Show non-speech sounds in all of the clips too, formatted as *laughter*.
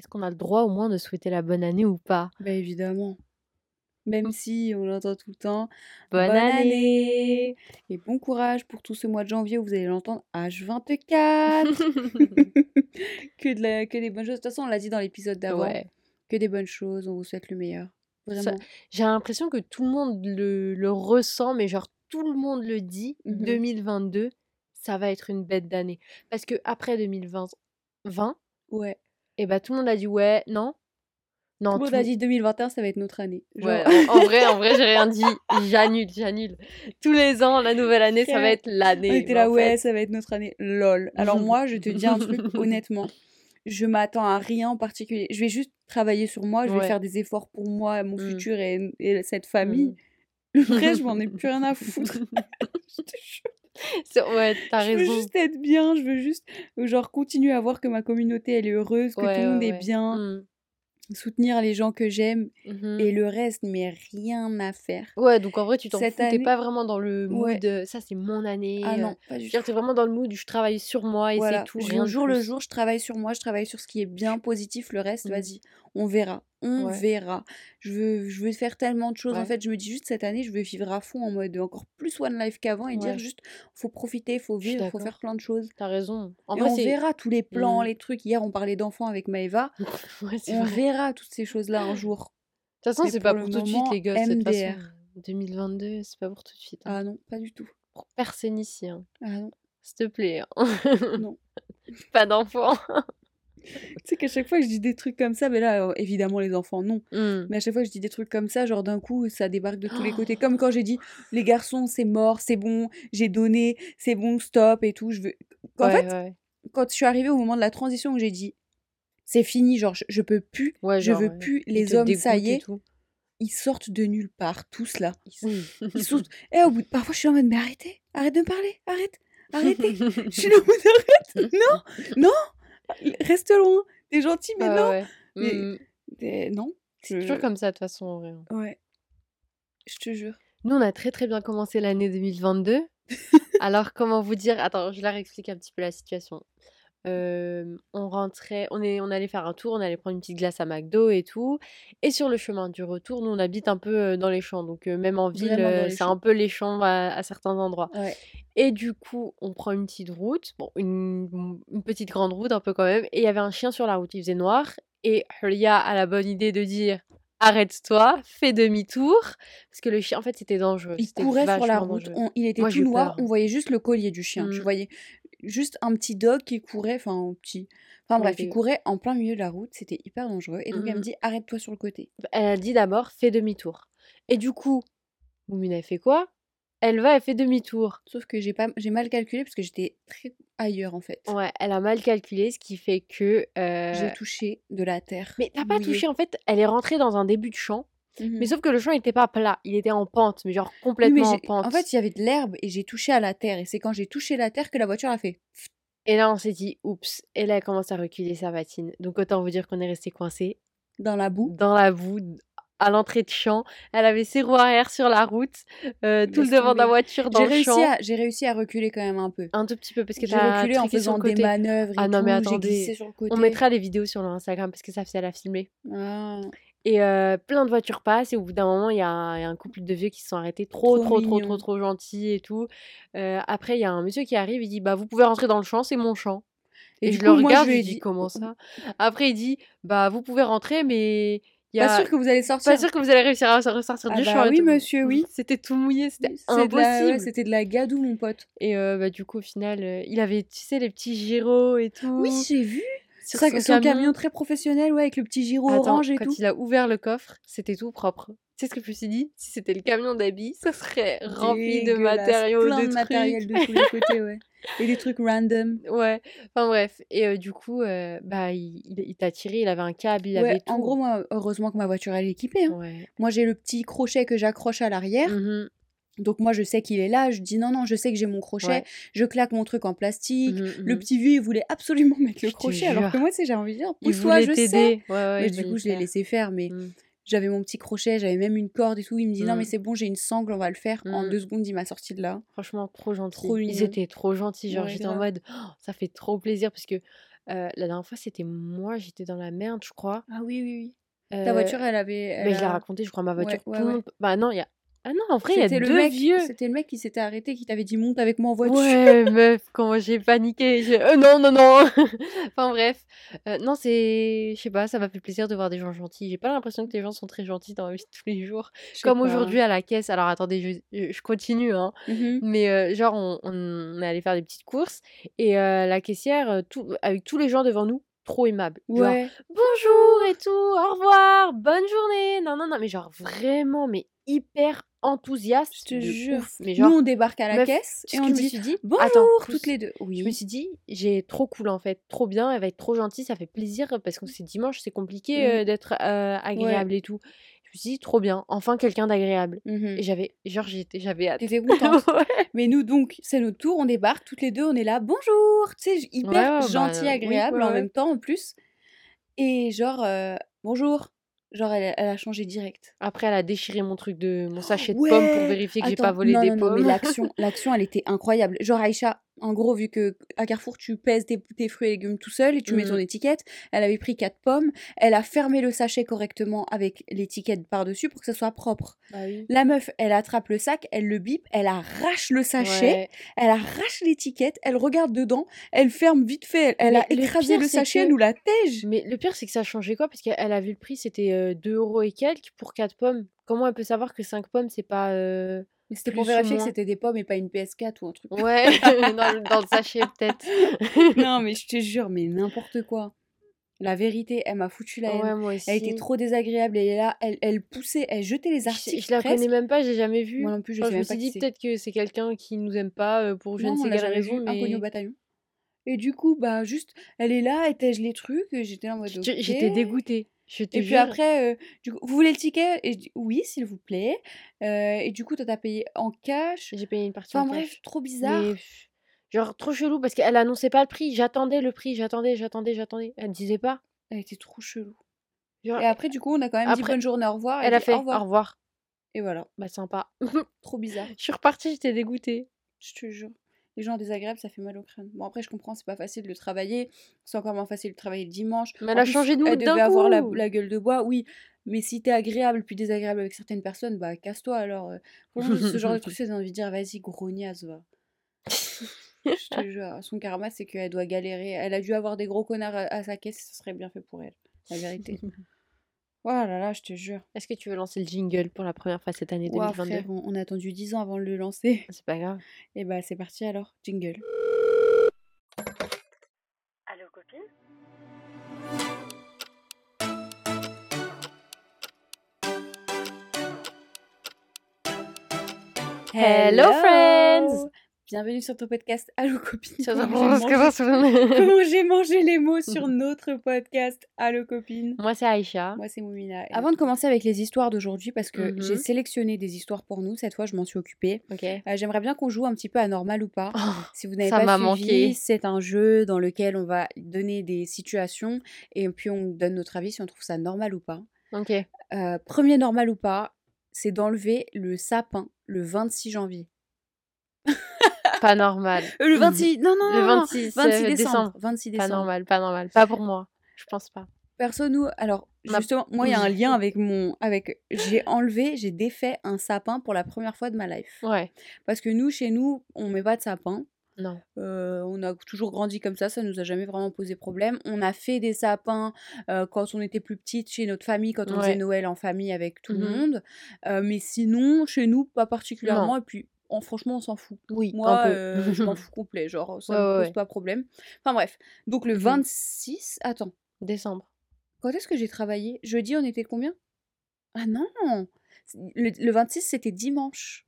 est-ce qu'on a le droit au moins de souhaiter la bonne année ou pas? Bah évidemment. Même si on l'entend tout le temps. Bonne, Bonne année. année Et bon courage pour tout ce mois de janvier où vous allez l'entendre H24 *laughs* que, de la, que des bonnes choses. De toute façon, on l'a dit dans l'épisode d'avant. ouais. Que des bonnes choses, on vous souhaite le meilleur. Vraiment. J'ai l'impression que tout le monde le, le ressent, mais genre tout le monde le dit. Mhm. 2022, ça va être une bête d'année. Parce que après 2020, 20, Ouais. Et bah tout le monde a dit ouais, non, non. Tout le monde a dit 2021, ça va être notre année. Genre, Ouais, en, en vrai, en vrai, j'ai rien *laughs* dit. J'annule, j'annule. Tous les ans, la nouvelle année, ça va être l'année. on était là, ouais, fait- ça va être notre année. Lol. Alors *laughs* moi, je te dis un truc *laughs* honnêtement. Je m'attends à rien en particulier. Je vais juste travailler sur moi, je vais Ouais. faire des efforts pour moi, mon Mm. futur et, et cette famille. Mm. Reste, je m'en ai plus rien à foutre. Je te jure. *laughs* Ouais, t'as Je veux raison. juste être bien, je veux juste genre continuer à voir que ma communauté elle est heureuse, que Ouais, tout le monde est bien, Mm. soutenir les gens que j'aime Mhm. et le reste mais rien à faire. Ouais, donc en vrai, tu t'en fous. T'es pas vraiment dans le mood. Ouais. euh, Ça, c'est mon année. Ah euh, non, pas du tout. t'es vraiment dans le mood je travaille sur moi et Voilà, c'est tout. Rien jour le jour, je travaille sur moi, je travaille sur ce qui est bien positif, le reste, Mm. vas-y, on verra, on Ouais. verra. Je veux, je veux faire tellement de choses, en fait, je me dis juste cette année, je veux vivre à fond en mode encore plus one life qu'avant et dire juste, faut profiter, faut vivre, faut faire plein de choses. T'as raison. En et vrai, on verra tous les plans, Mm. les trucs. Hier, on parlait d'enfants avec Maëva. *laughs* On vrai. verra toutes ces choses-là un jour. De toute façon, c'est pas pour tout de suite, les gosses. De toute façon, MDR. 2022, c'est pas pour tout de suite. hein. Ah non, pas du tout. Pour personne ici. hein. Ah non, S'il te plaît. hein. non. *laughs* pas d'enfants. *laughs* Tu sais qu'à chaque fois que je dis des trucs comme ça, mais là, euh, évidemment, les enfants, non. Mm. Mais à chaque fois que je dis des trucs comme ça, genre d'un coup, ça débarque de tous les côtés. *gasps* Comme quand j'ai dit, les garçons, c'est mort, c'est bon, j'ai donné, c'est bon, stop et tout. Je veux... En Ouais, fait, ouais. quand je suis arrivée au moment de la transition où j'ai dit, c'est fini, genre, je, je peux plus, Ouais, je genre, veux ouais. plus, les hommes, ça y est, tout. ils sortent de nulle part, tous là. Ils, *laughs* ils sortent. Et au bout de... Parfois, je suis en mode, mais arrêtez, arrête de me parler, arrête, arrêtez. *laughs* je suis là en mode, arrête, non, non, reste loin, t'es gentil, mais non. ouais. Mais- Mm. Non. C'est je- toujours comme ça, de toute façon, en vrai. hein. Ouais. Je te jure. Nous, on a très très bien commencé l'année 2022. *laughs* Alors, comment vous dire? Attends, je leur explique un petit peu la situation. Euh, on rentrait, on, est, on allait faire un tour, on allait prendre une petite glace à McDo et tout. Et sur le chemin du retour, nous, on habite un peu dans les champs. Donc, euh, même en ville, euh, c'est un peu les champs à, à certains endroits. Ouais. Et du coup, on prend une petite route, bon, une, une petite grande route un peu quand même. Et il y avait un chien sur la route, il faisait noir. Et Hulia a la bonne idée de dire arrête-toi, fais demi-tour. Parce que le chien, en fait, c'était dangereux. Il courait sur la route, on- il était Moi, tout noir, peur. on voyait juste le collier du chien. Tu Mm. voyais juste un petit dog qui courait, enfin un petit. Enfin bref, il courait en plein milieu de la route, c'était hyper dangereux. Et donc elle me Mhm. dit arrête-toi sur le côté. Elle a dit d'abord fais demi-tour. Et du coup, Moumine, elle fait quoi? Elle va, elle fait demi-tour. Sauf que j'ai pas, j'ai mal calculé parce que j'étais très ailleurs en fait. Ouais, elle a mal calculé, ce qui fait que. euh, J'ai touché de la terre. Mais t'as pas touché, en fait, elle est rentrée dans un début de champ. Mhm. Mais sauf que le champ n'était pas plat, il était en pente, mais genre mais complètement en pente. en fait, il y avait de l'herbe et j'ai touché à la terre. Et c'est quand j'ai touché la terre que la voiture a fait. Et là, on s'est dit, oups. Et là, elle commence à reculer sa patine. Donc, autant vous dire qu'on est resté coincé Dans la boue. dans la boue, à l'entrée de champ. Elle avait ses roues arrière sur la route, euh, tout le devant de la voiture dans le réussi, champ. j'ai réussi à reculer quand même un peu. Un tout petit peu, parce que J'ai reculé en faisant des côté. manœuvres et Ah non, mais tout, attendez, glissé sur le côté. On mettra les vidéos sur leur Instagram parce que ça fait à la filmer. Ah, Et euh, plein de voitures passent et au bout d'un moment, il y, a un il y a un couple de vieux qui se sont arrêtés trop, Trop trop, trop, trop, gentils et tout. Euh, après, il y a un monsieur qui arrive, il dit Bah, vous pouvez rentrer dans le champ, c'est mon champ. Et, je coup, le moi, regarde, je je lui dis Comment ça? Après, il dit Bah, vous pouvez rentrer, mais y a. Pas sûr que vous allez sortir. pas sûr que vous allez réussir à ressortir Ah du bah champ. oui, tout. monsieur, oui. *laughs* C'était tout mouillé, c'était impossible. C'était de la gadoue, mon pote. et euh, bah, du coup, au final, il avait, tu sais, les petits gyros et tout. Oui, j'ai vu. C'est ça, son camion très professionnel, ouais, avec le petit giro Attends, orange et quand tout. il a ouvert le coffre, c'était tout propre. Tu sais ce que je me suis dit? Si c'était le camion d'habits, ça serait rempli de matériaux, plein de, de matériel de tous les côtés, ouais. *laughs* Et des trucs random. Ouais, enfin bref. Et euh, du coup, euh, bah, il, il, il t'a tiré, il avait un câble, il Ouais, avait tout. en gros, moi, heureusement que ma voiture elle est équipée. hein. Ouais. Moi, j'ai le petit crochet que j'accroche à l'arrière. Mhm, Donc, moi, je sais qu'il est là. Je dis non, non, je sais que j'ai mon crochet. Ouais. Je claque mon truc en plastique. mhm, Le mhm. petit vieux, il voulait absolument *laughs* mettre le Je crochet. Alors que moi, tu sais, j'ai envie de dire, pousse-toi, je sais. Ouais, ouais, Mais du coup, je l'ai laissé faire. Mais j'avais mon petit crochet, j'avais même une corde et tout. Il me dit non, mais c'est bon, j'ai une sangle, on va le faire. En deux secondes, il m'a sorti de là. Franchement, trop gentil. Trop Ils étaient trop gentils. Genre, j'étais en mode, Oh, ça fait trop plaisir parce que Heu, la dernière fois, c'était moi, j'étais dans la merde, je crois. Ah oui, oui, oui. Ta Heu, voiture, elle avait elle mais je l'ai raconté, je crois, ma voiture. ouais, ouais. bah, non, il y a ah non, en vrai, il y a C'était le 2 mec vieux. c'était le mec qui s'était arrêté, qui t'avait dit: «Monte avec moi en voiture». Ouais, *laughs* meuf, comment j'ai paniqué. J'ai: «Heu, non, non, non!» *laughs* enfin bref. Heu, non, c'est je sais pas, ça m'a fait plaisir de voir des gens gentils. J'ai pas l'impression que les gens sont très gentils dans la vie de tous les jours. Comme aujourd'hui à la caisse. Alors attendez, je continue, hein. Mmh Mais heu, genre on on est allé faire des petites courses et la caissière, tout avec tous les gens devant nous, trop aimable. Genre: Ouais. «Bonjour et tout, au revoir, bonne journée, non, non, non», mais genre vraiment, mais hyper enthousiaste Je te jure. ouf. Mais Nous, on débarque à la meuf, caisse et on je me dit: suis dit «Bonjour!» attends, toutes les 2. Je me suis dit: «J'ai trop cool en fait, trop bien, elle va être trop gentille, ça fait plaisir parce que c'est dimanche, c'est compliqué, Mmh. heu, d'être, Ouais. agréable et tout». Je me suis dit: «Trop bien, enfin quelqu'un d'agréable» Mmh et j'avais genre j'étais j'avais hâte. Tu étais contente. *laughs* Ouais. Mais nous donc, c'est notre tour, on débarque toutes les 2, on est là: «Bonjour!» tu sais, Ouais, hyper ouais, gentil, bah, oui, agréable en même temps en plus et genre, heu: «Bonjour!» Genre elle a elle a changé direct. Après, elle a déchiré mon truc de mon sachet de pommes pour vérifier que j'ai pas volé non, des non, non, mais pommes. l'action *laughs* l'action, elle était incroyable. Genre Aïcha, en gros, vu qu'à Carrefour, tu pèses tes tes fruits et légumes tout seul et tu mets ton Mmh. étiquette, elle avait pris 4 pommes, elle a fermé le sachet correctement avec l'étiquette par-dessus pour que ça soit propre. Bah oui. La meuf, elle attrape le sac, elle le bip, elle arrache le sachet, Ouais. elle arrache l'étiquette, elle regarde dedans, elle ferme vite fait, elle a écrasé le sachet, elle que nous la tège. mais le pire, c'est que ça a changé quoi? Parce qu'elle elle a vu le prix, c'était, heu, 2 € et quelques pour 4 pommes. Comment elle peut savoir que 5 pommes, c'est pas, heu, Mais c'était pour vérifier que c'était des pommes et pas une PS4 ou un truc. Ouais, *laughs* dans le dans le sachet peut-être. *laughs* Non, mais je te jure, mais n'importe quoi. La vérité, elle m'a foutu la haine. Ouais, moi Elle était trop désagréable et là, elle elle poussait, elle jetait les Je articles je la connais même pas, j'ai jamais vu. Moi non plus, je Enfin, sais je me même pas suis dit peut-être que c'est quelqu'un qui nous aime pas, heu, pour je Non, ne sais quelle raison, vu, inconnu au mais bataillon. Et du coup, bah juste, elle est là, elle tège les trucs, j'étais en mode j'étais dégoûtée, je te Et puis après, du coup: «Vous voulez le ticket?» et je dis: «Oui, s'il vous plaît». Et du coup, toi, tu as payé en cash? J'ai payé une partie en Enfin bref, cash. trop Mais bizarre. genre trop chelou parce qu'elle annonçait pas le prix. J'attendais le prix, j'attendais, j'attendais, j'attendais. Elle disait pas. Elle était trop chelou. Genre Et après, du coup, on a quand même dit: «Bonne journée, au revoir». Elle elle a dit: fait: «Au «Au revoir». revoir». Et voilà. Bah sympa. Trop bizarre. *laughs* Je suis repartie, j'étais dégoûtée. Je te jure. Les gens désagréables, ça fait mal au crâne. Bon, après, je comprends, c'est pas facile de travailler. C'est encore moins facile de travailler le dimanche. Mais elle a changé de elle mood devait d'un avoir la, la gueule de bois, oui. Mais si t'es agréable puis désagréable avec certaines personnes, bah casse-toi alors. euh. Franchement, ce genre de *laughs* truc, c'est envie de dire, vas-y, grognasse, va. Je te *laughs* jure, son karma, c'est qu'elle doit galérer. Elle a dû avoir des gros connards à, à sa caisse, ça serait bien fait pour elle. La vérité. *laughs* Oh là là, je te jure. Est-ce que tu veux lancer le jingle pour la première fois cette année Ouah, 2022? frère, on, on a attendu 10 ans avant de le lancer. C'est pas grave. *laughs* Et bah, c'est parti alors. Jingle. Allô copine? Hello friends! Bienvenue sur ton podcast Allo copine. Ça Comment j'ai mangé- les mots sur *laughs* notre podcast Allo copine. Moi c'est Aïcha. Moi c'est Moumina. Avant de commencer avec les histoires d'aujourd'hui, parce que Mhm. j'ai sélectionné des histoires pour nous, cette fois je m'en suis occupée. Ok. euh, J'aimerais bien qu'on joue un petit peu à normal ou pas. Si vous n'avez ça pas m'a suivi, manqué. c'est un jeu dans lequel on va donner des situations et puis on donne notre avis si on trouve ça normal ou pas. Ok. Euh, premier normal ou pas, c'est d'enlever le sapin le 26 janvier. *laughs* *laughs* Pas normal. Euh, le 26, non, non, Le non, non, 26, 26 euh, décembre. décembre. 26 Pas normal, pas normal. Pas pour moi. Je pense pas. Perso, nous, alors, justement, moi, il y a un lien avec mon. avec J'ai enlevé, j'ai défait un sapin pour la première fois de ma life. Ouais. Parce que nous, chez nous, on met pas de sapin. Non. Euh, on a toujours grandi comme ça, ça nous a jamais vraiment posé problème. On a fait des sapins euh, quand on était plus petite chez notre famille, quand on Ouais. faisait Noël en famille avec tout le Mhm. monde. Euh, mais sinon, chez nous, pas particulièrement. Et puis, en, franchement, on s'en fout. Oui. Moi, euh, je m'en *laughs* fous complet, genre ça Ouais, me pose pas problème. Enfin bref, donc le Mhm. 26, attends, Décembre. quand est-ce que j'ai travaillé? Jeudi, on était combien? Ah non le, le 26, c'était dimanche.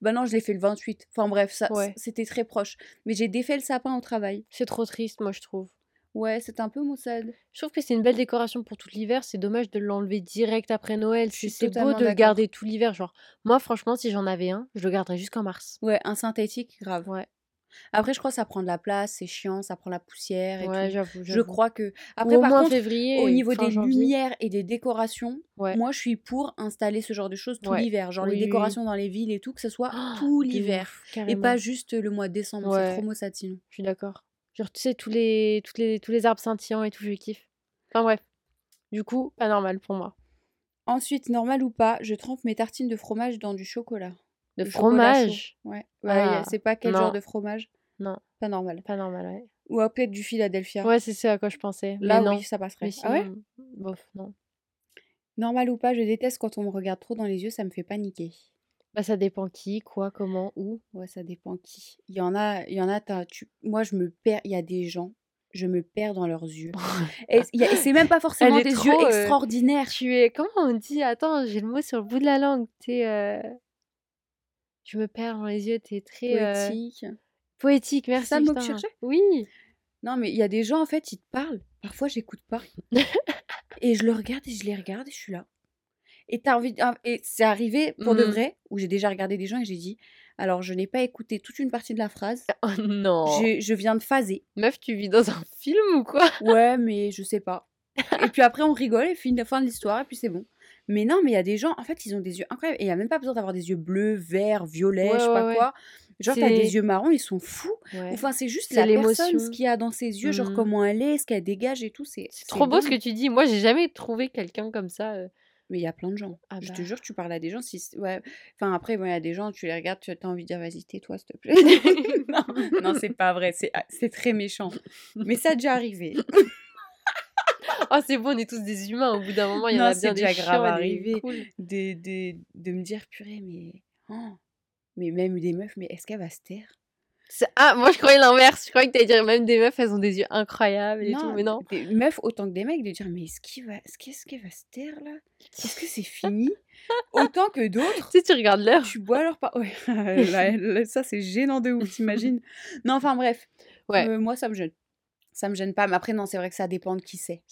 Bah non, je l'ai fait le 28. Enfin bref, ça, Ouais. c'était très proche. Mais j'ai défait le sapin au travail. C'est trop triste, moi je trouve. Ouais, c'était un peu maussade. Je trouve que c'est une belle décoration pour tout l'hiver. C'est dommage de l'enlever direct après Noël. C'est c'est beau de le garder tout l'hiver. Genre, moi franchement, si j'en avais un, je le garderais jusqu'en mars. Ouais, un synthétique, grave. Ouais. Après, je crois que ça prend de la place, c'est chiant, ça prend la poussière et Ouais, tout. j'avoue. Je crois que. Après, au par moins contre, février. au niveau des janvier. lumières et des décorations, Ouais. moi je suis pour installer ce genre de choses tout Ouais. l'hiver. Genre Oui, les oui. décorations dans les villes et tout, que ce soit Oh, tout l'hiver. Et pas juste le mois de décembre, c'est trop maussade sinon. Je suis d'accord. Genre, tu sais, tous les, toutes les, tous les arbres scintillants et tout, je kiffe. Enfin bref. Du coup, pas normal pour moi. Ensuite, normal ou pas, je trempe mes tartines de fromage dans du chocolat. De Du chocolat chaud. fromage? Ouais. Ouais, a- Ah, c'est pas quel genre de fromage? Non, Pas normal. pas normal, ouais. Ou peut-être du Philadelphia. Ouais, c'est ce à quoi je pensais. Là, mais non. oui, ça passerait. Mais Ah ouais? sinon, bof, non. Normal ou pas, je déteste quand on me regarde trop dans les yeux, ça me fait paniquer. Bah, ça dépend qui, quoi, comment, où. Ouais, ça dépend qui. Il y en a, il y en a, tu... moi je me perds, il y a des gens, je me perds dans leurs yeux. *laughs* Et et c'est même pas forcément des trop, yeux euh, extraordinaires. Tu es. Comment on dit? Attends, j'ai le mot sur le bout de la langue. T'es. euh, Je me perds dans les yeux, t'es très. euh, Poétique. Poétique, merci. ça tu cherchais? Oui. Non, mais il y a des gens, en fait, ils te parlent. Parfois, j'écoute pas. *laughs* et je le regarde et je les regarde et je suis là. Et t'as envie. ah, Et c'est arrivé pour de Mhm. vrai, où j'ai déjà regardé des gens et j'ai dit alors, je n'ai pas écouté toute une partie de la phrase. *laughs* Oh non. Je viens de phaser. Meuf, tu vis dans un film ou quoi? *laughs* Ouais, mais je sais pas. Et puis après, on rigole et fin, fin de l'histoire et puis c'est bon. Mais non, mais il y a des gens, en fait, ils ont des yeux incroyables. Et il n'y a même pas besoin d'avoir des yeux bleus, verts, violets, Ouais, je sais pas ouais. quoi. Genre, t'as des yeux marrons, ils sont fous. Ouais. Enfin, c'est juste la personne, ce qu'il y a dans ses yeux, genre Mhm. comment elle est, ce qu'elle dégage et tout. C'est trop beau ce que tu dis. Moi, j'ai jamais trouvé quelqu'un comme ça. euh. Mais il y a plein de gens. Ah Je te bah. jure, tu parles à des gens. Si... Ouais. Enfin, après, bon, il y a des gens, tu les regardes, tu as envie de dire, vas-y, tais-toi, s'il te plaît. *laughs* non, non c'est pas vrai. C'est ah, c'est très méchant. Mais ça a déjà arrivé. Oh, *laughs* c'est bon, on est tous des humains. Au bout d'un moment, il y en a bien des déjà grave des arrivé. cools. de, de, de me dire, purée, mais. oh, mais même des meufs, mais est-ce qu'elle va se taire? Ah, moi, je croyais l'inverse. Je croyais que t'allais dire même des meufs, elles ont des yeux incroyables et tout. Non, Mais non. des meufs autant que des mecs, de dire, mais est-ce qu'il va... est-ce qu'est-ce qu'elle va se taire là? Est-ce que c'est fini? Autant que d'autres. Tu sais, tu regardes l'heure. Tu bois leur pas. Ouais, *laughs* là, là, ça c'est gênant de ouf, t'imagines *laughs* Non, enfin bref. Ouais. Euh, moi, ça me gêne. Ça me gêne pas. Mais après, non, c'est vrai que ça dépend de qui c'est.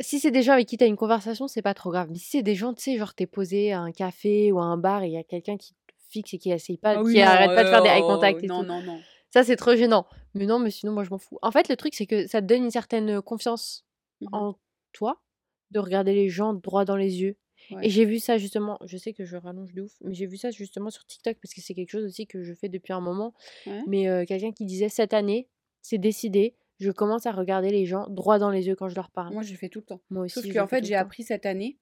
Si c'est des gens avec qui t'as une conversation, c'est pas trop grave. Mais si c'est des gens, tu sais, genre t'es posé à un café ou à un bar et il y a quelqu'un qui te fixe et qui essaye pas, Ah oui, qui non, arrête pas de faire des eye euh, contact et Non, tout. non, non. Ça, c'est trop gênant. Mais non, mais sinon, moi, je m'en fous. En fait, le truc, c'est que ça te donne une certaine confiance Mhm. en toi de regarder les gens droit dans les yeux. Ouais. Et j'ai vu ça justement, je sais que je rallonge de ouf, mais j'ai vu ça justement sur TikTok parce que c'est quelque chose aussi que je fais depuis un moment. Ouais. Mais euh, quelqu'un qui disait cette année, c'est décidé, je commence à regarder les gens droit dans les yeux quand je leur parle. Moi, je fais tout le temps. Moi aussi. Sauf qu'en fait, j'ai appris cette année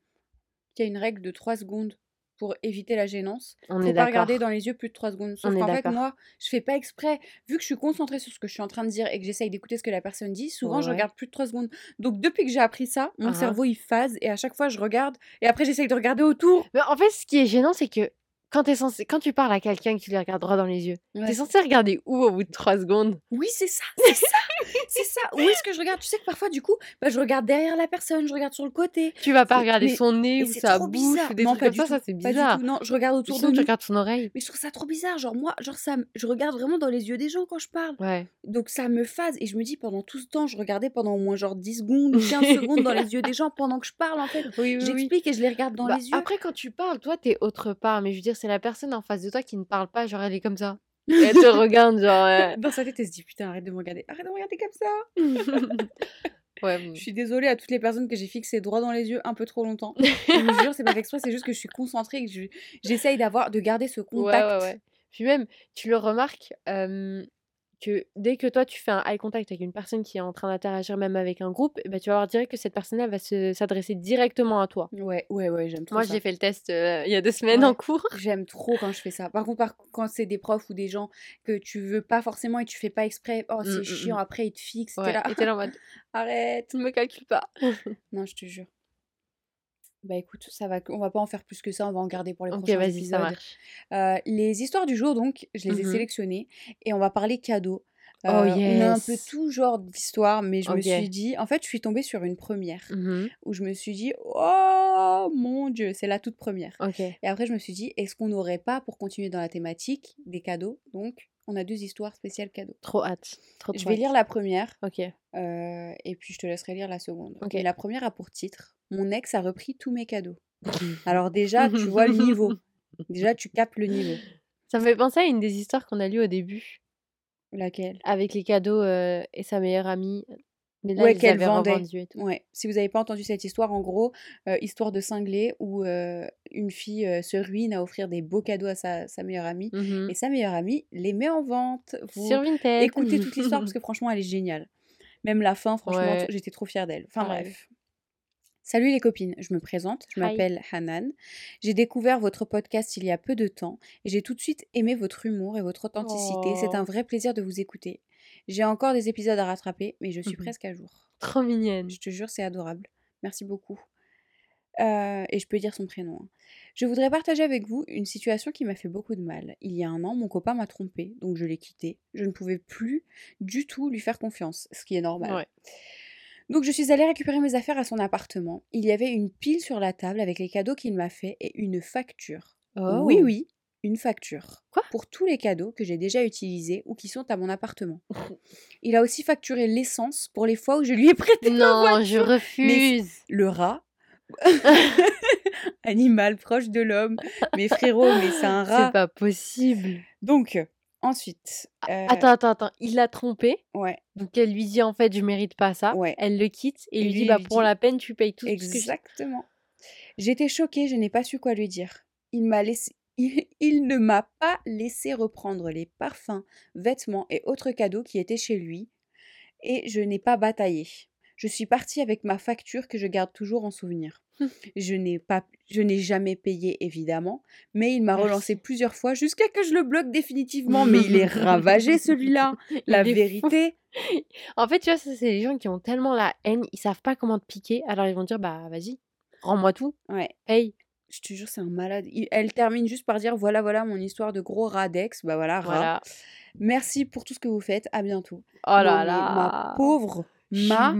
qu'il y a une règle de 3 secondes pour éviter la gênance. On Faut est pas regarder dans les yeux plus de 3 secondes. Sauf qu'en fait, moi, je fais pas exprès. Vu que je suis concentrée sur ce que je suis en train de dire et que j'essaye d'écouter ce que la personne dit, souvent je regarde plus de 3 secondes. Donc depuis que j'ai appris ça, mon Ah cerveau il phase et à chaque fois je regarde et après j'essaye de regarder autour. Mais en fait, ce qui est gênant, c'est que quand, t'es censé... quand tu parles à quelqu'un et que tu les regardes droit dans les yeux, Ouais. t'es censé regarder où au bout de 3 secondes? Oui, c'est ça, c'est ça, *laughs* c'est ça. Où est-ce que je regarde? Tu sais que parfois, du coup, bah, je regarde derrière la personne, je regarde sur le côté. Tu vas pas regarder mais- son nez ou sa bouche bizarre. ou des non, trucs pas comme ça, ça c'est bizarre. Non, je regarde Ou autour de sinon, tu regardes son oreille. Mais je trouve ça trop bizarre. Genre, moi, genre ça, je regarde vraiment dans les yeux des gens quand je parle. Ouais. Donc ça me phase. Et je me dis, pendant tout ce temps, je regardais pendant au moins genre 10 secondes ou 15 *laughs* secondes dans les yeux des gens pendant que je parle, en fait. Oui, oui, oui. J'explique et je les regarde dans Bah, les yeux. Après, quand tu parles, toi, t'es autre part. Mais je veux dire, c'est la personne en face de toi qui ne parle pas. Genre, elle est comme ça. Elle te regarde, genre. euh, Dans sa tête, elle se dit, putain, arrête de me regarder. Arrête de me regarder comme ça. *laughs* ouais. Je suis désolée à toutes les personnes que j'ai fixées droit dans les yeux un peu trop longtemps. je vous jure, c'est pas exprès, c'est juste que je suis concentrée et que je- j'essaye d'avoir, de garder ce Ouais, contact. ouais, ouais. Puis même, tu le remarques euh, que dès que toi, tu fais un eye contact avec une personne qui est en train d'interagir, même avec un groupe, ben, tu vas voir direct que cette personne-là va se- s'adresser directement à toi. Ouais, ouais, ouais, j'aime trop Moi, j'ai fait le test euh, il y a deux semaines Ouais. en cours. *laughs* J'aime trop quand je fais ça. Par contre, par- quand c'est des profs ou des gens que tu veux pas forcément et tu fais pas exprès, oh, Mm, c'est mm, chiant, mm. après ils te fixent, t'es Ouais, là, et t'es là en mode, *laughs* arrête. tu ne me calcules pas. Non, je te jure. Bah écoute, ça va, on va pas en faire plus que ça, on va en garder pour les Ok, prochains vas-y, épisodes. ça marche. Euh, les histoires du jour, donc, je les ai Mhm. sélectionnées et on va parler cadeaux. Oh, Euh, On a un peu yes. tout genre d'histoires, mais je me suis dit, en fait, je suis tombée sur une première Mhm. où je me suis dit, oh mon dieu, c'est la toute première. Et après, je me suis dit, est-ce qu'on n'aurait pas, pour continuer dans la thématique, des cadeaux Donc, on a deux histoires spéciales cadeaux. Trop hâte. Trop, Je vais hâte. lire la première Ok. euh, et puis je te laisserai lire la seconde. Ok. Et la première a pour titre Mon ex a repris tous mes cadeaux. *laughs* Alors, déjà, tu vois le niveau. Déjà, tu capes le niveau. Ça me fait penser à une des histoires qu'on a lues au début, Laquelle? Avec les cadeaux euh, et sa meilleure amie. Mais là, Ouais, qu'elle vendait. revendu et tout. Ouais. Si vous n'avez pas entendu cette histoire, en gros, euh, histoire de cinglé où euh, une fille euh, se ruine à offrir des beaux cadeaux à sa, sa meilleure amie. Mhm. Et sa meilleure amie les met en vente. Vous Sur Vinted. écoutez toute l'histoire *laughs* parce que franchement, elle est géniale. Même la fin, franchement, Ouais. j'étais trop fière d'elle. Enfin bref. Salut les copines, je me présente, je m'appelle Hanan. J'ai découvert votre podcast il y a peu de temps et j'ai tout de suite aimé votre humour et votre authenticité. C'est Oh. un vrai plaisir de vous écouter. J'ai encore des épisodes à rattraper, mais je suis Mhm. presque à jour. Trop mignonne. Je te jure, c'est adorable. Merci beaucoup. Euh, et je peux dire son prénom. hein. Je voudrais partager avec vous une situation qui m'a fait beaucoup de mal. Il y a un an, mon copain m'a trompé, donc je l'ai quitté. Je ne pouvais plus du tout lui faire confiance, ce qui est normal. Ouais. Donc je suis allée récupérer mes affaires à son appartement. Il y avait une pile sur la table avec les cadeaux qu'il m'a fait et une facture. Oh. Oui, oui, une facture. Quoi? Pour tous les cadeaux que j'ai déjà utilisés ou qui sont à mon appartement. *laughs* Il a aussi facturé l'essence pour les fois où je lui ai *laughs* prêté Non, je refuse. Le rat. *laughs* Animal proche de l'homme. Mais frérot, mais c'est un rat. C'est pas possible. Donc, ensuite. euh, Attends, attends, attends. Il l'a trompé. Ouais, Donc elle lui dit en fait, je mérite pas ça. Ouais. Elle le quitte et, Et lui lui, dit bah lui pour dit- la peine tu payes tout. exactement. J'étais choquée, je n'ai pas su quoi lui dire. Il m'a laissé. *laughs* Il, il ne m'a pas laissé reprendre les parfums, vêtements et autres cadeaux qui étaient chez lui, et je n'ai pas bataillé. Je suis partie avec ma facture que je garde toujours en souvenir. Je n'ai pas, je n'ai jamais payé évidemment, mais il m'a Merci. relancé plusieurs fois jusqu'à que je le bloque définitivement. Mais il est *laughs* ravagé celui-là. La Il est fou. vérité. *laughs* En fait, tu vois, ça c'est les gens qui ont tellement la haine, ils savent pas comment te piquer, alors ils vont dire bah vas-y, rends-moi tout, Ouais. paye. Je te jure, c'est un malade. Il- Elle termine juste par dire voilà, voilà mon histoire de gros radex. Bah voilà, rat. Voilà. Merci pour tout ce que vous faites. À bientôt. Oh là mais là. Ma pauvre. Ma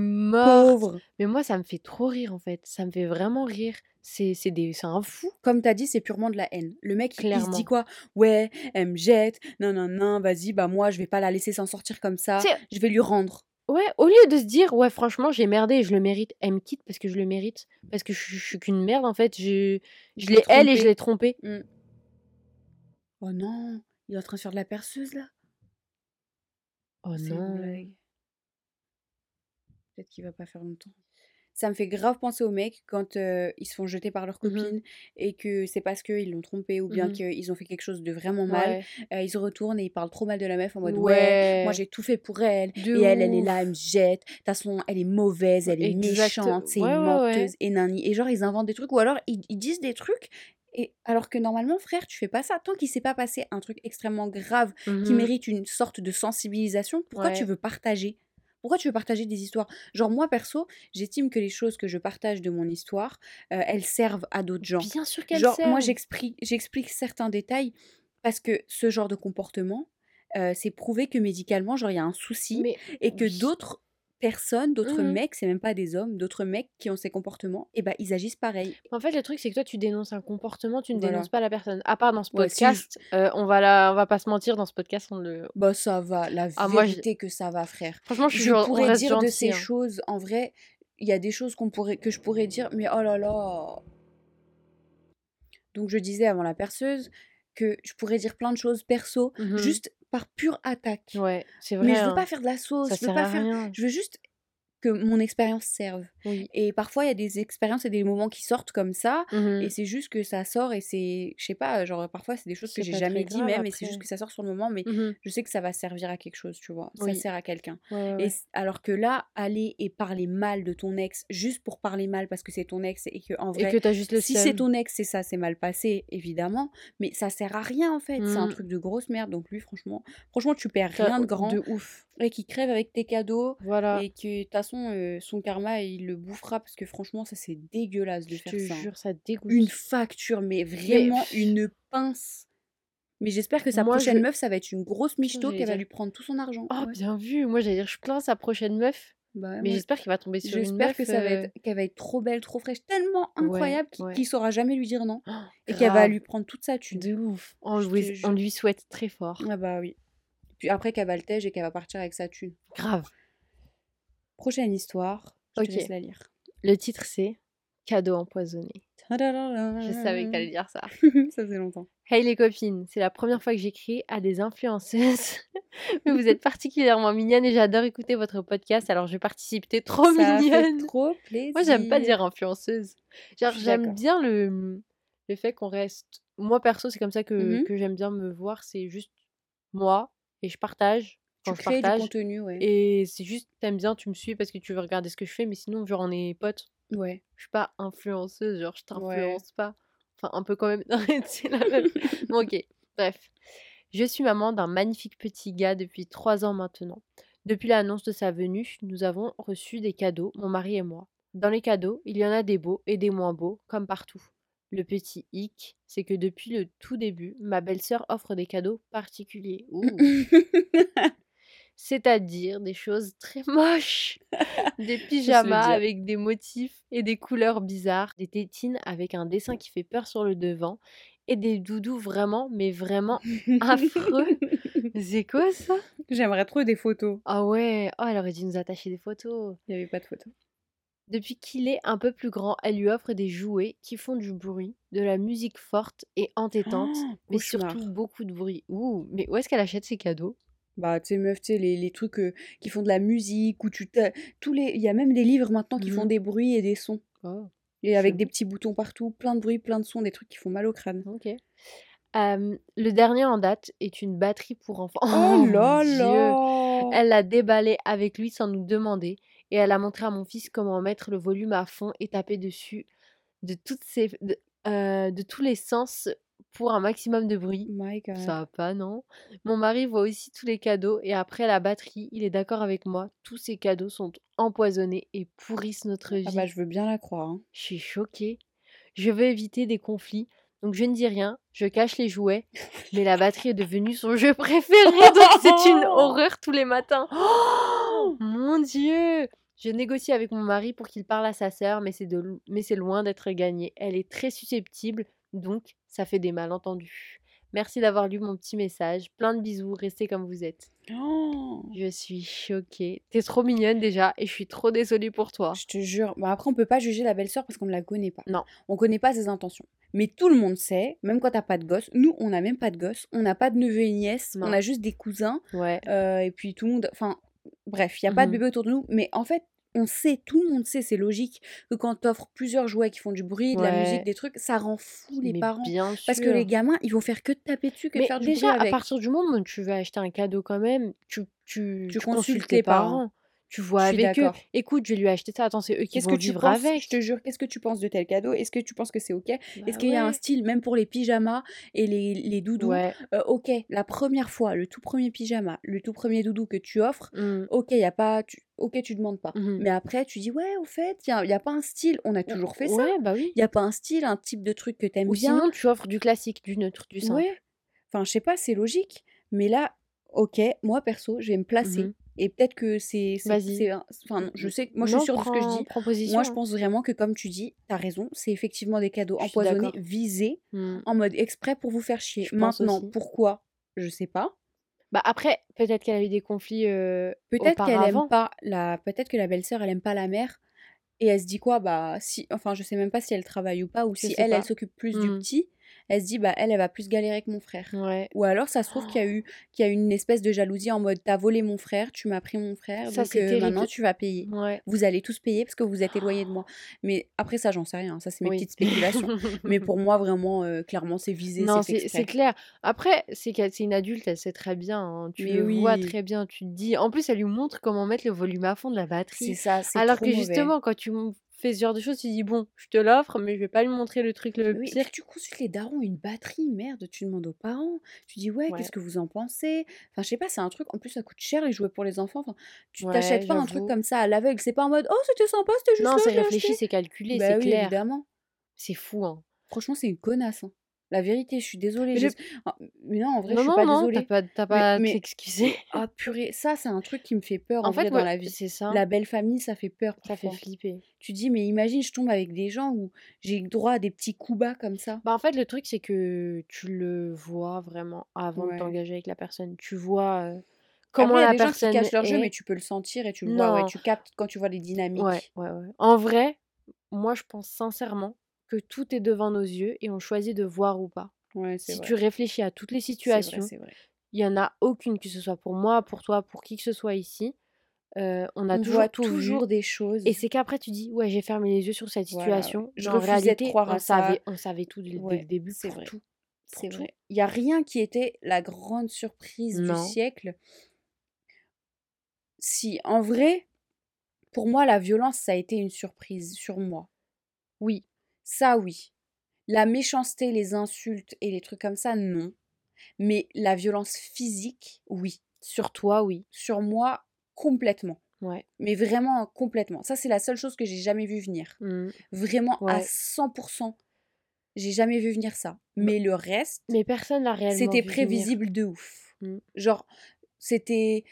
pauvre. Mais moi, ça me fait trop rire en fait. Ça me fait vraiment rire. C'est c'est des c'est un fou. Comme t'as dit, c'est purement de la haine. Le mec, il- il se dit quoi? Ouais, elle me jette. Non, non, non, vas-y, bah moi, je vais pas la laisser s'en sortir comme ça. Je vais lui rendre. Ouais, au lieu de se dire ouais, franchement, j'ai merdé et je le mérite, elle me quitte parce que je le mérite, parce que je, suis- je suis qu'une merde en fait. Je, je Je l'ai elle et je l'ai trompée. Oh non, il est en train de faire de la perceuse là. Oh non. Peut-être qu'il va pas faire longtemps. Ça me fait grave penser aux mecs quand euh, ils se font jeter par leurs Mhm. copines et que c'est parce qu'ils l'ont trompé ou bien Mhm. qu'ils ont fait quelque chose de vraiment mal. Ouais. Euh, ils se retournent et ils parlent trop mal de la meuf en mode ouais, moi j'ai tout fait pour elle De et elle, elle est là, elle me jette. De toute façon, elle est mauvaise, elle est Exact. méchante, c'est Ouais, une menteuse et nani. Et genre, ils inventent des trucs ou alors ils, ils disent des trucs. Et alors que normalement, frère, tu fais pas ça. Tant qu'il s'est pas passé un truc extrêmement grave qui Mhm. mérite une sorte de sensibilisation, pourquoi tu veux partager? Pourquoi tu veux partager des histoires? Genre moi perso, j'estime que les choses que je partage de mon histoire, euh, elles servent à d'autres gens. Bien sûr qu'elle Genre moi servent. j'explique j'explique certains détails parce que ce genre de comportement, euh, c'est prouvé que médicalement, genre il y a un souci Mais et que d'autres personnes, d'autres Mhm. mecs, c'est même pas des hommes, d'autres mecs qui ont ces comportements, et ben ils agissent pareil. En fait, le truc, c'est que toi, tu dénonces un comportement, tu ne Voilà. dénonces pas la personne. À part dans ce Ouais, si je- podcast, euh, on va la... on va pas se mentir, dans ce podcast, on le... Bah ça va, la Ah, moi, vérité que ça va, frère. Franchement, je, suis je pourrais dire de ces hein. choses, en vrai, il y a des choses qu'on pourrait, que je pourrais dire, mais oh là là. Donc je disais avant la perceuse que je pourrais dire plein de choses perso, Mhm. juste par pure attaque. Ouais, c'est vrai. Mais je veux hein. pas faire de la sauce, Ça je veux pas faire. rien. Je veux juste que mon expérience serve. Oui. Et parfois il y a des expériences et des moments qui sortent comme ça, Mhm. et c'est juste que ça sort et c'est, je sais pas, genre parfois c'est des choses que j'ai jamais dit grave même, et c'est juste que ça sort sur le moment, mais Mhm. je sais que ça va servir à quelque chose, tu vois. Ça sert à quelqu'un. Ouais, ouais, Et alors que là, aller et parler mal de ton ex juste pour parler mal parce que c'est ton ex et que en Et vrai, que t'as juste le si c'est ton ex, c'est ça, c'est mal passé, évidemment, mais ça sert à rien en fait. C'est un Mm. truc de grosse merde. Donc lui, franchement, franchement, tu perds rien de grand De ouf. et qui crève avec tes cadeaux Voilà. et que de toute façon, euh, son karma, il le bouffera parce que franchement, ça c'est dégueulasse de Je faire te ça. hein. jure, ça dégoûte. Une facture, mais vraiment une pince. Mais j'espère que sa Moi, prochaine je- meuf, ça va être une grosse michto qu'elle va lui prendre tout son argent. Oh, Ouais. bien vu. Moi, j'allais dire, je plains sa prochaine meuf. Bah Mais j'espère qu'il va tomber sur une J'espère meuf. que ça va euh, être qu'elle va être trop belle, trop fraîche, tellement incroyable qu'il ouais. qu'il saura jamais lui dire non oh, et qu'elle va lui prendre toute sa thune. De ouf. On, lui souhaite très fort. Ah bah oui. Puis après qu'elle va le tège et qu'elle va partir avec sa thune. Grave. Prochaine histoire, je Ok. te laisse la lire. Le titre, c'est Cadeau empoisonné. Je savais que t'allais dire ça. *laughs* ça fait longtemps. Hey les copines, c'est la première fois que j'écris à des influenceuses. *laughs* Mais vous êtes particulièrement mignonnes et j'adore écouter votre podcast, alors je participe. T'es trop Ça mignonne. fait trop plaisir. Moi, j'aime pas dire influenceuse. Genre, j'aime bien le, le fait qu'on reste. Moi, perso, c'est comme ça que, Mhm. que j'aime bien me voir. C'est juste moi et je partage Tu quand je crées du partage. contenu, ouais. Et c'est juste, t'aimes bien, tu me suis parce que tu veux regarder ce que je fais, mais sinon, genre, on est potes. Ouais. Je suis pas influenceuse, genre, je Ouais. t'influence pas. Enfin, un peu quand même. *laughs* c'est la même. Bon, ok. Bref. Je suis maman d'un magnifique petit gars depuis trois ans maintenant. Depuis l'annonce de sa venue, nous avons reçu des cadeaux, mon mari et moi. Dans les cadeaux, il y en a des beaux et des moins beaux, comme partout. Le petit hic, c'est que depuis le tout début, ma belle-sœur offre des cadeaux particuliers. Ouh. *laughs* C'est-à-dire des choses très *laughs* moches. Des *laughs* pyjamas avec des motifs et des couleurs bizarres, des tétines avec un dessin qui fait peur sur le devant et des doudous vraiment, mais vraiment affreux. *laughs* C'est quoi ça? J'aimerais trop des photos. Ah ouais, oh, elle aurait dû nous attacher des photos. Il n'y avait pas de photos. Depuis qu'il est un peu plus grand, elle lui offre des jouets qui font du bruit, de la musique forte et entêtante, Oh, mais surtout beaucoup de bruit. Ouh, mais où est-ce qu'elle achète ses cadeaux? Bah, tu sais, meuf, tu sais, les, les trucs euh, qui font de la musique, où tu t'as- tous les... Il y a même des livres maintenant qui font Mhm. des bruits et des sons. Oh, Et avec des petits boutons partout, plein de bruits, plein de sons, des trucs qui font mal au crâne. ok. Euh, le dernier en date est une batterie pour enfants. Oh, mon là *laughs* Dieu. là Elle l'a déballé avec lui sans nous demander et elle a montré à mon fils comment mettre le volume à fond et taper dessus de, toutes ces, de, euh, de tous les sens pour un maximum de bruit. My God. Ça va pas, non Mon mari voit aussi tous les cadeaux et après la batterie, il est d'accord avec moi. Tous ces cadeaux sont empoisonnés et pourrissent notre vie. Ah bah, je veux bien la croire. hein. Je suis choquée. Je veux éviter des conflits, donc je ne dis rien, je cache les jouets, *laughs* mais la batterie est devenue son jeu préféré, donc c'est une *laughs* horreur tous les matins. Oh, mon Dieu Je négocie avec mon mari pour qu'il parle à sa sœur, mais c'est de- mais c'est loin d'être gagné. Elle est très susceptible, donc ça fait des malentendus. Merci d'avoir lu mon petit message. Plein de bisous, restez comme vous êtes. Oh, Je suis choquée. T'es trop mignonne déjà et je suis trop désolée pour toi. je te jure. Bon, après, on peut pas juger la belle-sœur parce qu'on ne la connaît pas. Non. On connaît pas ses intentions. Mais tout le monde sait, même quand t'as pas de gosse, nous, on n'a même pas de gosse, on n'a pas de neveu et nièce, Non. on a juste des cousins, Ouais. euh, et puis tout le monde. Enfin, bref, il n'y a pas de Mhm. bébé autour de nous, mais en fait, on sait, tout le monde sait, c'est logique, que quand t'offres plusieurs jouets qui font du bruit, de la musique, des trucs, ça rend fou les Mais parents. bien Parce que sûr. les gamins, ils vont faire que de taper dessus, que de faire du déjà, bruit à partir du moment où tu veux acheter un cadeau quand même, tu, tu, Tu tu consultes consultes tes tes parents. parents. Tu vois Je avec eux. Écoute, je vais lui acheter ça. Attends, c'est eux qui Qu'est-ce vont que tu penses? avec. Je te jure, qu'est-ce que tu penses de tel cadeau? Est-ce que tu penses que c'est ok? Bah Est-ce qu'il y a un style, même pour les pyjamas et les, les doudous? Ouais. euh, Ok, la première fois, le tout premier pyjama, le tout premier doudou que tu offres, Mm. ok, y a pas, tu, ok, tu demandes pas. Mhm. Mais après, tu dis ouais, au fait, il n'y a, pas un style. On a toujours fait ça. Bah oui. Il n'y a pas un style, un type de truc que t'aimes Ou bien. sinon, tu offres du classique, du neutre, du simple. Enfin, je sais pas, c'est logique. Mais là, ok, moi perso, je vais me placer. Mhm. Et peut-être que c'est. Enfin, je sais, moi je suis sûre de ce que je dis. prends position, Moi, je pense vraiment que, comme tu dis, t'as raison, c'est effectivement des cadeaux empoisonnés, visés, Mm. en mode exprès pour vous faire chier. Je Maintenant, pourquoi? Je sais pas. Bah après, peut-être qu'elle a eu des conflits euh, Peut-être qu'elle aime pas la. Peut-être que la belle-sœur, elle aime pas la mère. Et elle se dit quoi? Bah, si. Enfin, je sais même pas si elle travaille ou pas, ou Je si elle, elle s'occupe plus du Mm. petit. Elle se dit, bah, elle, elle va plus galérer que mon frère. Ouais. Ou alors, ça se trouve qu'il y a eu, qu'il y a une espèce de jalousie en mode t'as volé mon frère, tu m'as pris mon frère, Ça, donc euh, maintenant tu vas payer. Ouais. Vous allez tous payer parce que vous êtes éloignés de moi. Mais après, ça, j'en sais rien. Ça, c'est mes Oui. petites spéculations. *laughs* Mais pour moi, vraiment, euh, clairement, c'est visé, Non, c'est clair. Après, c'est une adulte, elle sait très bien. hein, Tu Mais le vois oui. très bien. Tu te dis. En plus, elle lui montre comment mettre le volume à fond de la C'est batterie. ça, c'est Alors trop que mauvais. justement, quand tu fais ce genre de choses, tu dis bon, je te l'offre, mais je vais pas lui montrer le truc le Oui, pire. tu consultes les darons, une batterie, merde, tu demandes aux parents. Tu dis, ouais, Ouais. qu'est-ce que vous en pensez? Enfin, je sais pas, c'est un truc, en plus, ça coûte cher les jouets pour les enfants. Enfin, tu Ouais, t'achètes pas un truc comme ça à l'aveugle. C'est pas en mode, oh, c'était sympa, c'était juste Non, c'est réfléchi, c'est calculé, Bah c'est oui, clair. évidemment. C'est fou, hein. Franchement, c'est une connasse. hein. La vérité, je suis désolée. Mais le- Ah, Mais non, en vrai, Non, je suis pas non, désolée. t'as pas, t'as Mais, pas à t'excuser. *laughs* ah purée, ça, c'est un truc qui me fait peur en, En vrai fait, dans la vie. c'est ça. La belle famille, ça fait peur Ça fait flipper. Tu dis, mais imagine, je tombe avec des gens où j'ai droit à des petits coups bas comme ça. Bah, en fait, le truc, c'est que tu le vois vraiment avant Ouais. de t'engager avec la personne. Tu vois euh, Après, comment il y a la des gens qui personne cachent leur jeu, mais tu peux le sentir et tu le vois, ouais, tu captes quand tu vois les dynamiques. Ouais. En vrai, moi, je pense sincèrement que tout est devant nos yeux et on choisit de voir ou pas. Ouais, Si vrai. tu réfléchis à toutes les situations, il y en a aucune, que ce soit pour moi, pour toi, pour qui que ce soit ici. euh, on a On toujours voit vu. des choses. Et c'est qu'après tu dis ouais j'ai fermé les yeux sur cette Voilà, situation. Je mais en de réalité croire on à ça. savait, on savait tout dès, le début c'est vrai. tout. pour C'est tout. vrai. Il y a rien qui était la grande surprise du siècle. Si, en vrai, pour moi, la violence, ça a été une surprise sur moi. Oui. Ça, oui. La méchanceté, les insultes et les trucs comme ça, non. Mais la violence physique, oui. Sur toi oui. Sur moi, complètement. Ouais. Mais vraiment complètement. Ça, c'est la seule chose que j'ai jamais vu venir. Mm. Vraiment à Ouais. 100%. J'ai jamais vu venir ça. Mais le reste, Mais personne l'a réellement c'était venir. prévisible de ouf. Mm. Genre, c'était.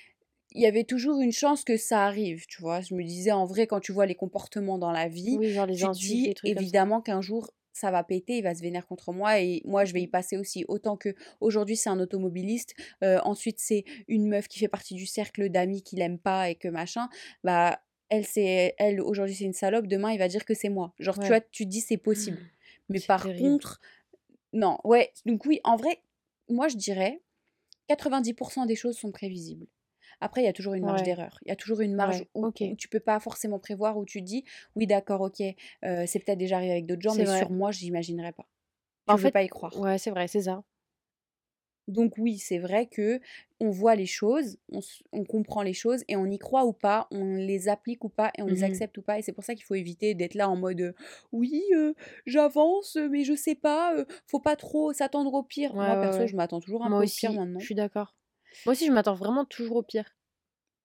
Il y avait toujours une chance que ça arrive, tu vois. Je me disais, en vrai, quand tu vois les comportements dans la vie, Oui genre les tu insultes, dis les trucs évidemment qu'un jour ça va péter, il va se vénérer contre moi et moi je vais y passer aussi. Autant que aujourd'hui c'est un automobiliste, euh, ensuite c'est une meuf qui fait partie du cercle d'amis qui l'aime pas et que machin, bah elle c'est elle aujourd'hui c'est une salope, demain il va dire que c'est moi. Genre tu vois, tu dis c'est possible. Mais C'est par terrible. contre, non, ouais, donc oui, en vrai, moi je dirais 90% des choses sont prévisibles. Après, il y a toujours une marge Ouais. d'erreur. Il y a toujours une marge Ouais, où, ok. où tu peux pas forcément prévoir, où tu dis, oui, d'accord, ok, euh, c'est peut-être déjà arrivé avec d'autres gens, mais vrai. sur moi, j'imaginerais pas. En Je veux fait, pas y croire. ouais c'est vrai c'est ça. Donc oui, c'est vrai que on voit les choses, on, comprend les choses et on y croit ou pas, on les applique ou pas et on les Mhm. accepte ou pas. Et c'est pour ça qu'il faut éviter d'être là en mode euh, oui, euh, j'avance, mais je sais pas, euh, faut pas trop s'attendre au pire. Ouais Moi ouais perso, ouais. je m'attends toujours un Moi peu au pire maintenant. je suis d'accord. Moi aussi je m'attends vraiment toujours au pire.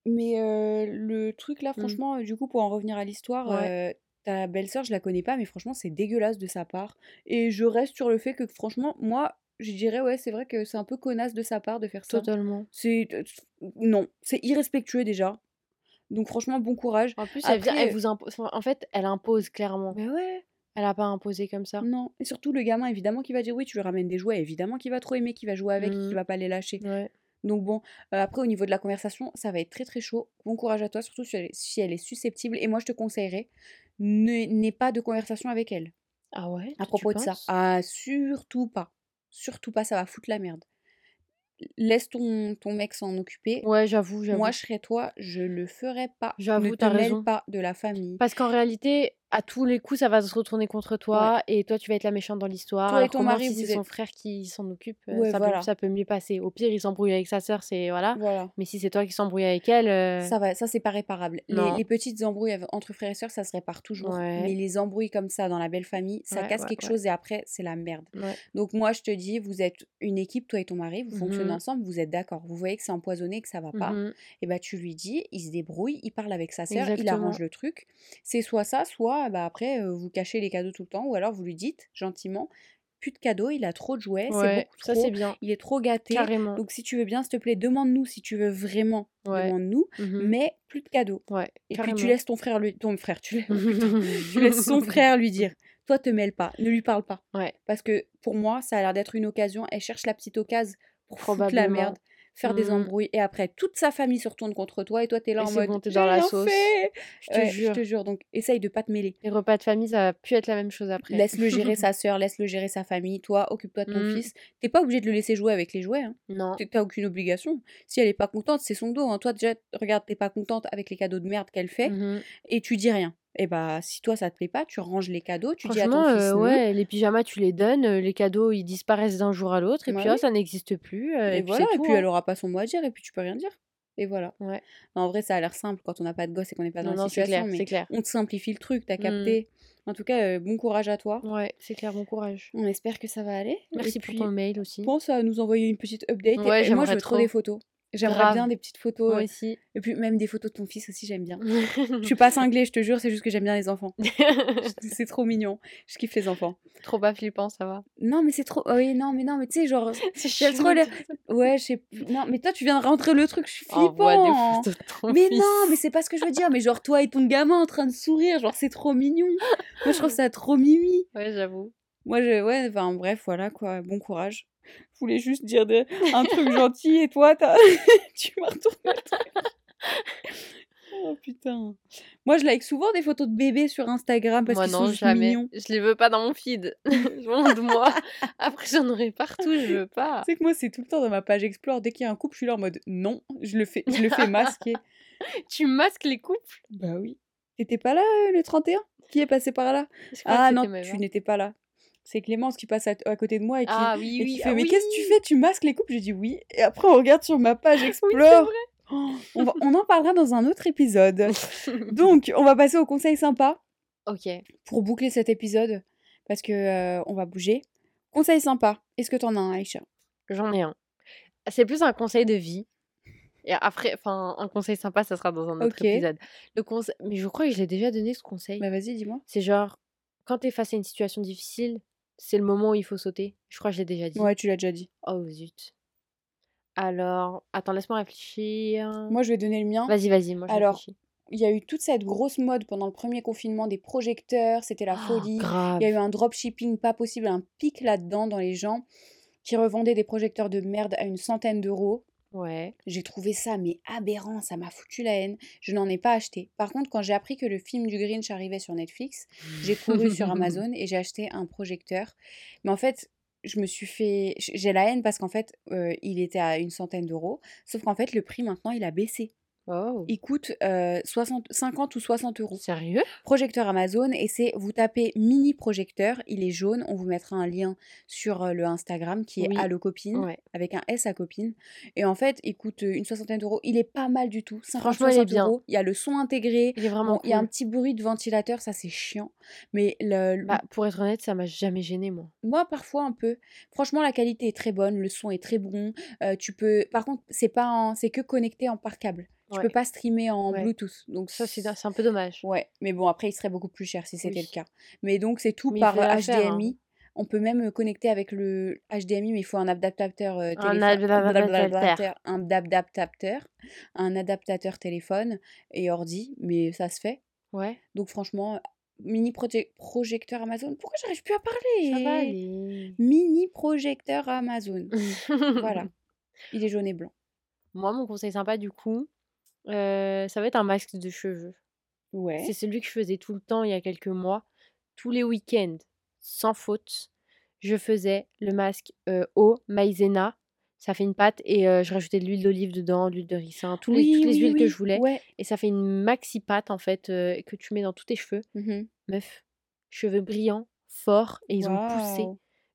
Mais euh, le truc là, Mm. franchement, du coup, pour en revenir à l'histoire, Ouais. euh, ta belle-sœur, je la connais pas, mais franchement, c'est dégueulasse de sa part. Et je reste sur le fait que, franchement, moi, je dirais, ouais, c'est vrai que c'est un peu connasse de sa part de faire ça. Totalement. C'est. Non, c'est irrespectueux déjà. Donc, franchement, bon courage. En plus elle vous impose. En fait elle impose clairement. Mais ouais, Elle a pas imposé comme ça. non. Et surtout, le gamin, évidemment, qui va dire oui, tu lui ramènes des jouets, évidemment, qu'il va trop aimer, qu'il va jouer avec, qu'il Mhm. va pas les lâcher. Ouais. Donc bon, euh, après au niveau de la conversation, ça va être très très chaud. Bon courage à toi, surtout si elle, est- si elle est susceptible. Et moi je te conseillerais, ne- n'aie pas de conversation avec elle Ah ouais? à propos de ça. Ah surtout pas. Surtout pas, ça va foutre la merde. Laisse ton, ton mec s'en occuper. Ouais j'avoue j'avoue. Moi je serais toi, je le ferais pas. Ne J'avoue te t'as mêle raison. pas de la famille. Parce qu'en réalité, à tous les coups, ça va se retourner contre Ouais. toi et toi, tu vas être la méchante dans l'histoire. Toi et ton mari, si c'est son frère qui s'en occupe, euh, Ouais, ça peut, voilà. ça peut mieux passer. Au pire, il s'embrouille avec sa sœur, c'est voilà. Voilà. Mais si c'est toi qui s'embrouille avec elle, euh, Ça va, ça c'est pas réparable. Les, petites embrouilles entre frères et sœurs, ça se répare toujours. Mais les embrouilles comme ça dans la belle famille, ça casse quelque chose et après, c'est la merde. Donc moi, je te dis, vous êtes une équipe, toi et ton mari, vous fonctionnez Mhm, ensemble, vous êtes d'accord. Vous voyez que c'est empoisonné, que ça va pas. mhm. Et bah tu lui dis, il se débrouille, il parle avec sa sœur, il arrange le truc. C'est soit ça, soit bah après euh, vous cachez les cadeaux tout le temps, ou alors vous lui dites gentiment, plus de cadeaux, il a trop de jouets, c'est beaucoup ça trop, c'est bien. il est trop gâté. Carrément. Donc si tu veux bien, s'il te plaît, demande-nous si tu veux vraiment, Ouais. demande-nous, mhm. mais plus de cadeaux. Ouais, Et puis tu laisses ton frère lui, ton frère, tu, *laughs* *laughs* laisses son *laughs* frère lui dire, toi te mêle pas, ne lui parle pas. Parce que pour moi, ça a l'air d'être une occasion. Elle cherche la petite occasion pour foutre la merde, faire des Mhm. embrouilles. Et après, toute sa famille se retourne contre toi et toi, t'es là Et en mode bon, dans la sauce. fait Je te Ouais, Je jure. te jure. Donc, essaye de pas te mêler. Les repas de famille, ça va plus être la même chose après. Laisse-le gérer *laughs* sa sœur, laisse-le gérer sa famille. Toi, occupe-toi de ton Mm. fils. T'es pas obligé de le laisser jouer avec les jouets. Hein. Non. T'as aucune obligation. Si elle est pas contente, c'est son dos. Hein. Toi, déjà, regarde, t'es pas contente avec les cadeaux de merde qu'elle fait Mhm. et tu dis rien. Et bah, si toi, ça te plaît pas, tu ranges les cadeaux, tu dis à ton fils euh, non. ouais, les pyjamas, tu les donnes, euh, les cadeaux, ils disparaissent d'un jour à l'autre, et puis oh, ça n'existe plus, euh, Et et puis voilà, et puis hein. elle aura pas son mot à dire, et puis tu peux rien dire. Et voilà. Ouais. Non, en vrai, ça a l'air simple quand on n'a pas de gosse et qu'on n'est pas dans Non, la non, situation, clair, mais clair. on te simplifie le truc, t'as Mm. capté. En tout cas, euh, bon courage à toi. Ouais, c'est clair, bon courage. On espère que ça va aller. Merci pour ton mail aussi. pense à nous envoyer une petite update. Ouais, et, moi, je veux trop des photos. J'aimerais bien des petites photos. Moi euh, aussi. Et puis même des photos de ton fils aussi, j'aime bien. *laughs* Je suis pas cinglée, je te jure, c'est juste que j'aime bien les enfants. *laughs* C'est trop mignon. Je kiffe les enfants. Trop pas flippant, ça va. Non, mais c'est trop. oh oui, non, mais non, mais tu sais, genre. *laughs* C'est trop. Ouais, je sais. Non, mais toi, tu viens de rentrer le truc, je suis des flippant. photos de ton Mais fils. non, mais c'est pas ce que je veux dire. Mais genre, toi et ton gamin en train de sourire, genre, c'est trop mignon. Moi, je trouve ça trop mimi. Ouais, j'avoue. Moi, je, ouais, enfin, bref, voilà, quoi. Bon courage. *laughs* Je voulais juste dire de- un truc gentil et toi, *laughs* tu m'as retourné le truc. *laughs* Oh putain. Moi, je like souvent des photos de bébés sur Instagram parce qu'ils sont jamais. mignons. Je les veux pas dans mon feed. je moi. Après, j'en aurai partout, je veux pas. Tu sais que moi, c'est tout le temps dans ma page Explore. Dès qu'il y a un couple, je suis là en mode non, je le fais, je le fais masquer. Tu masques les couples? Bah oui. T'étais pas là euh, le 31 Qui est passé par là? Ah non, tu n'étais pas là. C'est Clémence qui passe à, à côté de moi et qui, Ah oui, et oui. qui ah fait Mais oui. qu'est-ce que tu fais? Tu masques les couples? J'ai dit oui. Et après, on regarde sur ma page Explore. Oh, on, va- on en parlera dans un autre épisode. *laughs* Donc, on va passer au conseil sympa ok. pour boucler cet épisode parce que euh, on va bouger. Conseil sympa. Est-ce que t'en as un, Aïcha? J'en ai un. C'est plus un conseil de vie. Et après, enfin, un conseil sympa, ça sera dans un autre épisode. Le conseil, mais je crois que je l'ai déjà donné ce conseil. Bah vas-y, dis-moi. C'est genre, quand t'es face à une situation difficile, c'est le moment où il faut sauter. Je crois que je l'ai déjà dit. Ouais, tu l'as déjà dit. Oh zut. Alors, attends, laisse-moi réfléchir. Moi, je vais donner le mien. Vas-y, vas-y, moi je Alors, réfléchis. Il y a eu toute cette grosse mode pendant le premier confinement des projecteurs, c'était la Oh, folie. grave. Il y a eu un dropshipping pas possible, un pic là-dedans dans les gens qui revendaient des projecteurs de merde à une centaine d'euros. Ouais. J'ai trouvé ça mais aberrant, ça m'a foutu la haine. Je n'en ai pas acheté. Par contre, quand j'ai appris que le film du Grinch arrivait sur Netflix, j'ai couru sur *laughs* Amazon et j'ai acheté un projecteur. Mais en fait, je me suis fait. J'ai la haine parce qu'en fait, euh, il était à une centaine d'euros. Sauf qu'en fait, le prix maintenant, il a baissé. Oh. Il coûte euh, 60, 50 ou 60 euros. Sérieux? Projecteur Amazon et c'est vous tapez mini projecteur, il est jaune, on vous mettra un lien sur euh, le Instagram qui est Oui. Allo Copine Ouais. avec un S à copine et en fait il coûte euh, une soixantaine d'euros, il est pas mal du tout, 50 Franchement, il est 60 bien. euros, il y a le son intégré, Il est vraiment Bon, il y a un cool. petit bruit de ventilateur, ça c'est chiant, mais le, le- Bah, pour être honnête, ça m'a jamais gêné moi. moi parfois un peu. Franchement la qualité est très bonne, le son est très bon, euh, tu peux, par contre c'est pas, en- c'est que connecté en par câble, tu Ouais. peux pas streamer en Ouais. Bluetooth, donc Ça, c'est un peu dommage. Ouais, mais bon, après, il serait beaucoup plus cher si c'était Oui. le cas. Mais donc, c'est tout Mais par faut euh, faire, hein. HDMI. On peut même euh, connecter avec le HDMI, mais il faut un adaptateur euh, Un téléphone. adaptateur. Un adaptateur. Un adaptateur téléphone et ordi, mais ça se fait. Ouais. Donc, franchement, mini proje- projecteur Amazon. Pourquoi j'arrive plus à parler? Ça va aller. Mini projecteur Amazon. *laughs* voilà. Il est jaune et blanc. Moi, mon conseil sympa, du coup, euh, ça va être un masque de cheveux. Ouais. C'est celui que je faisais tout le temps il y a quelques mois. Tous les week-ends, sans faute, je faisais le masque euh, eau maïzena. Ça fait une pâte et euh, je rajoutais de l'huile d'olive dedans, de l'huile de ricin, tous les, Oui, toutes les oui, huiles que je voulais. Ouais. Et ça fait une maxi pâte en fait que tu mets dans tous tes cheveux. Mhm. Meuf, cheveux brillants, forts et ils ont poussé.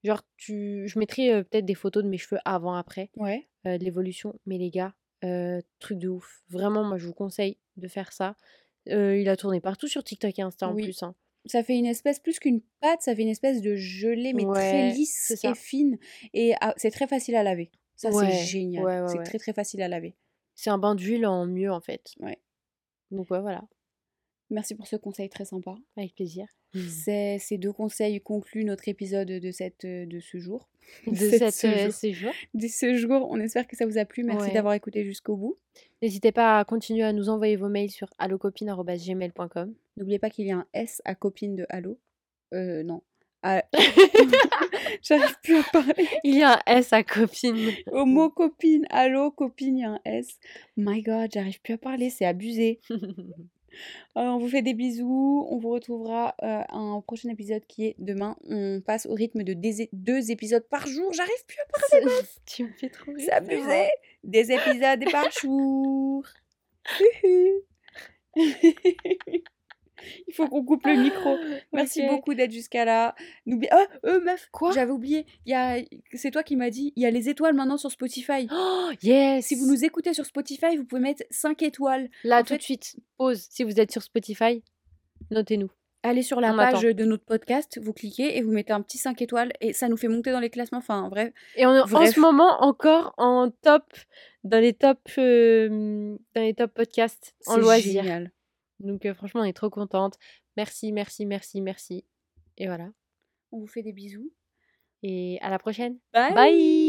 Genre, tu... je mettrai peut-être des photos de mes cheveux avant-après, Ouais. euh, de l'évolution. Mais les gars, euh, truc de ouf. Vraiment, moi, je vous conseille de faire ça. Euh, il a tourné partout sur TikTok et Insta en Oui. plus. hein. Ça fait une espèce, plus qu'une pâte, ça fait une espèce de gelée, mais très lisse et fine. Et ah, c'est très facile à laver. Ça, Ouais, c'est génial. ouais, c'est très, très facile à laver. C'est un bain d'huile en mieux, en fait. Ouais. Donc, ouais, voilà. Merci pour ce conseil très sympa. Avec plaisir. *laughs* Ces, ces deux conseils concluent notre épisode de, cette, de ce jour. De *laughs* cette- cette, euh, jour. ce jour. De ce jour, on espère que ça vous a plu. Merci Ouais. d'avoir écouté jusqu'au bout. N'hésitez pas à continuer à nous envoyer vos mails sur allocopine.gmail.com. N'oubliez pas qu'il y a un S à copine de Allo. Euh, non. À- *laughs* J'arrive plus à parler. Il y a un S à copine. Au mot copine, allo, copine, il y a un S. My God, j'arrive plus à parler, c'est abusé. Euh, on vous fait des bisous. On vous retrouvera euh, à un prochain épisode qui est demain. On passe au rythme de deux épisodes par jour. J'arrive plus à parler. tu me fais trop rire. C'est abusé. Des épisodes par jour. *laughs* *laughs* *laughs* Il faut qu'on coupe le micro. *laughs* Merci beaucoup d'être jusqu'à là. N'oublie. Ah, euh, meuf. Quoi? J'avais oublié. Il y a. C'est toi qui m'as dit. Il y a les étoiles maintenant sur Spotify. *gasps* Oh, yes Si vous nous écoutez sur Spotify, vous pouvez mettre 5 étoiles. Là, en tout fait- de suite, pause. Si vous êtes sur Spotify, notez-nous. Allez sur la On page attend. de notre podcast, vous cliquez et vous mettez un petit 5 étoiles et ça nous fait monter dans les classements. Enfin, bref. Et on est en ce moment encore en top, dans les top, euh, dans les top podcasts en c'est loisirs. génial. Donc euh, franchement, on est trop contente. Merci, merci, merci, merci. Et voilà. On vous fait des bisous. Et à la prochaine. Bye. Bye